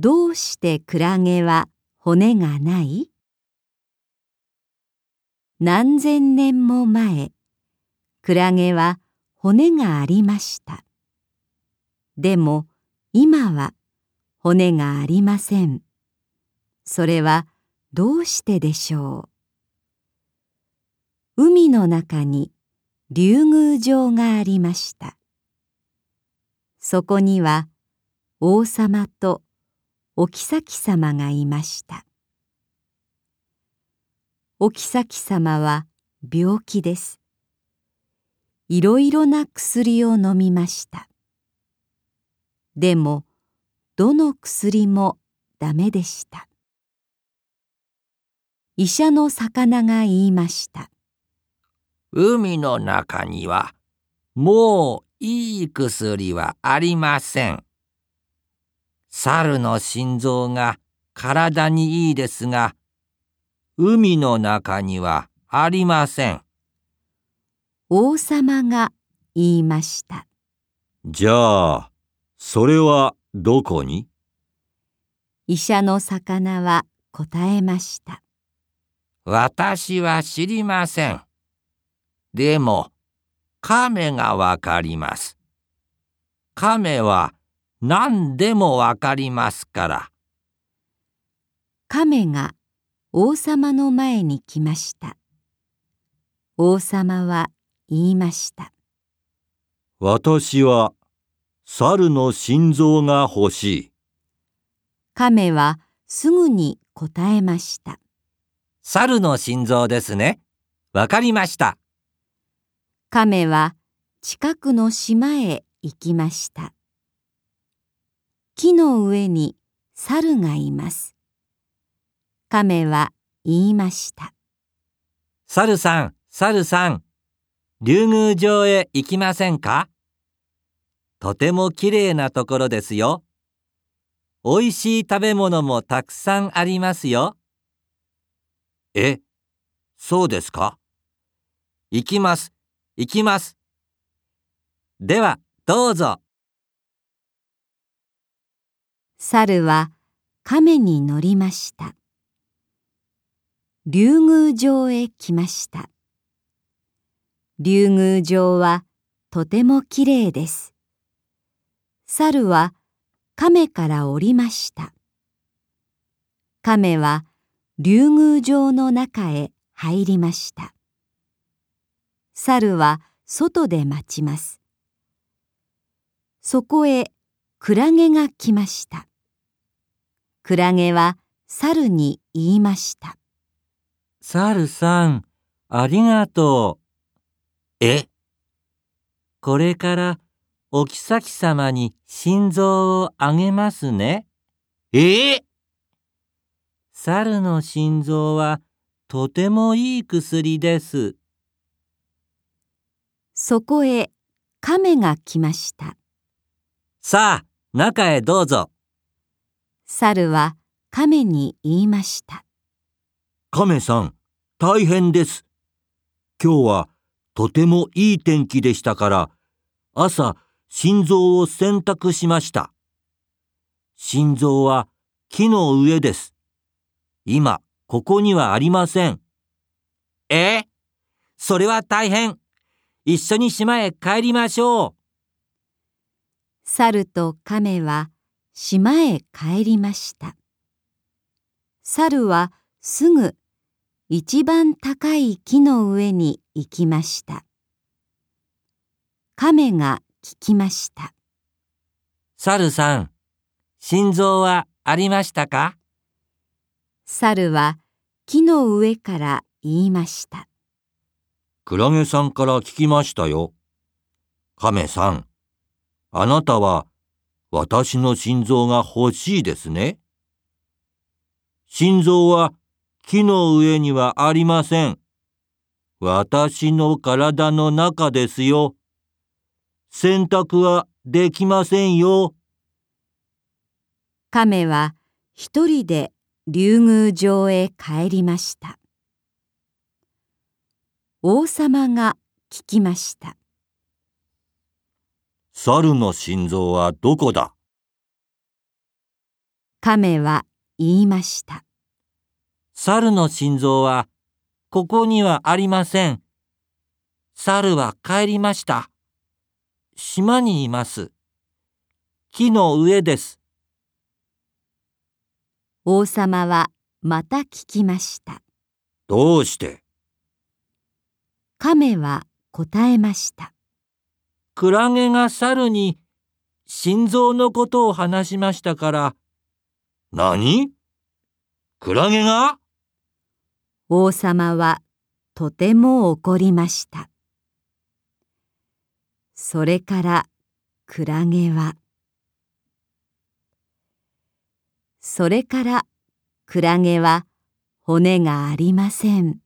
どうしてクラゲは骨がない？何千年も前、クラゲは骨がありました。でも今は骨がありません。それはどうしてでしょう？海の中に竜宮城がありました。そこには王様とお妃様がいました。お妃様は病気です。いろいろな薬を飲みました。でもどの薬もダメでした。医者の魚が言いました。海の中にはもういい薬はありません。猿の心臓が体にいいですが、海の中にはありません。王様が言いました。じゃあ、それはどこに？医者の魚は答えました。私は知りません。でも、亀がわかります。亀は何でもわかりますから。亀が王様の前に来ました。王様は言いました。私は猿の心臓が欲しい。亀はすぐに答えました。猿の心臓ですね。わかりました。亀は近くの島へ行きました。木の上に猿がいます。亀は言いました。猿さん、猿さん、竜宮城へ行きませんか？とてもきれいなところですよ。おいしい食べ物もたくさんありますよ。え、そうですか？行きます、行きます。では、どうぞ。猿は亀に乗りました。竜宮城へ来ました。竜宮城はとてもきれいです。猿は亀から降りました。亀は竜宮城の中へ入りました。猿は外で待ちます。そこへクラゲが来ました。クラゲは猿に言いました。猿さん、ありがとう。え？これからお妃様に心臓をあげますね。え？え猿の心臓はとてもいい薬です。そこへ亀が来ました。さあ、中へどうぞ。猿は亀に言いました。亀さん、大変です。今日はとてもいい天気でしたから、朝心臓を洗濯しました。心臓は木の上です。今、ここにはありません。え？それは大変。一緒に島へ帰りましょう。猿と亀は島へ帰りました。猿はすぐ一番高い木の上に行きました。亀が聞きました。猿さん、心臓はありましたか？猿は木の上から言いました。クラゲさんから聞きましたよ。亀さん、あなたは私の心臓が欲しいですね。心臓は木の上にはありません。私の体の中ですよ。洗濯はできませんよ。亀は一人で竜宮城へ帰りました。王様が聞きました。猿の心臓はどこだ？亀は言いました。猿の心臓はここにはありません。猿は帰りました。島にいます。木の上です。王様はまた聞きました。どうして？亀は答えました。クラゲが猿に心臓のことを話しましたから。何？クラゲが？王様はとても怒りました。それからクラゲはそれからクラゲは骨がありません。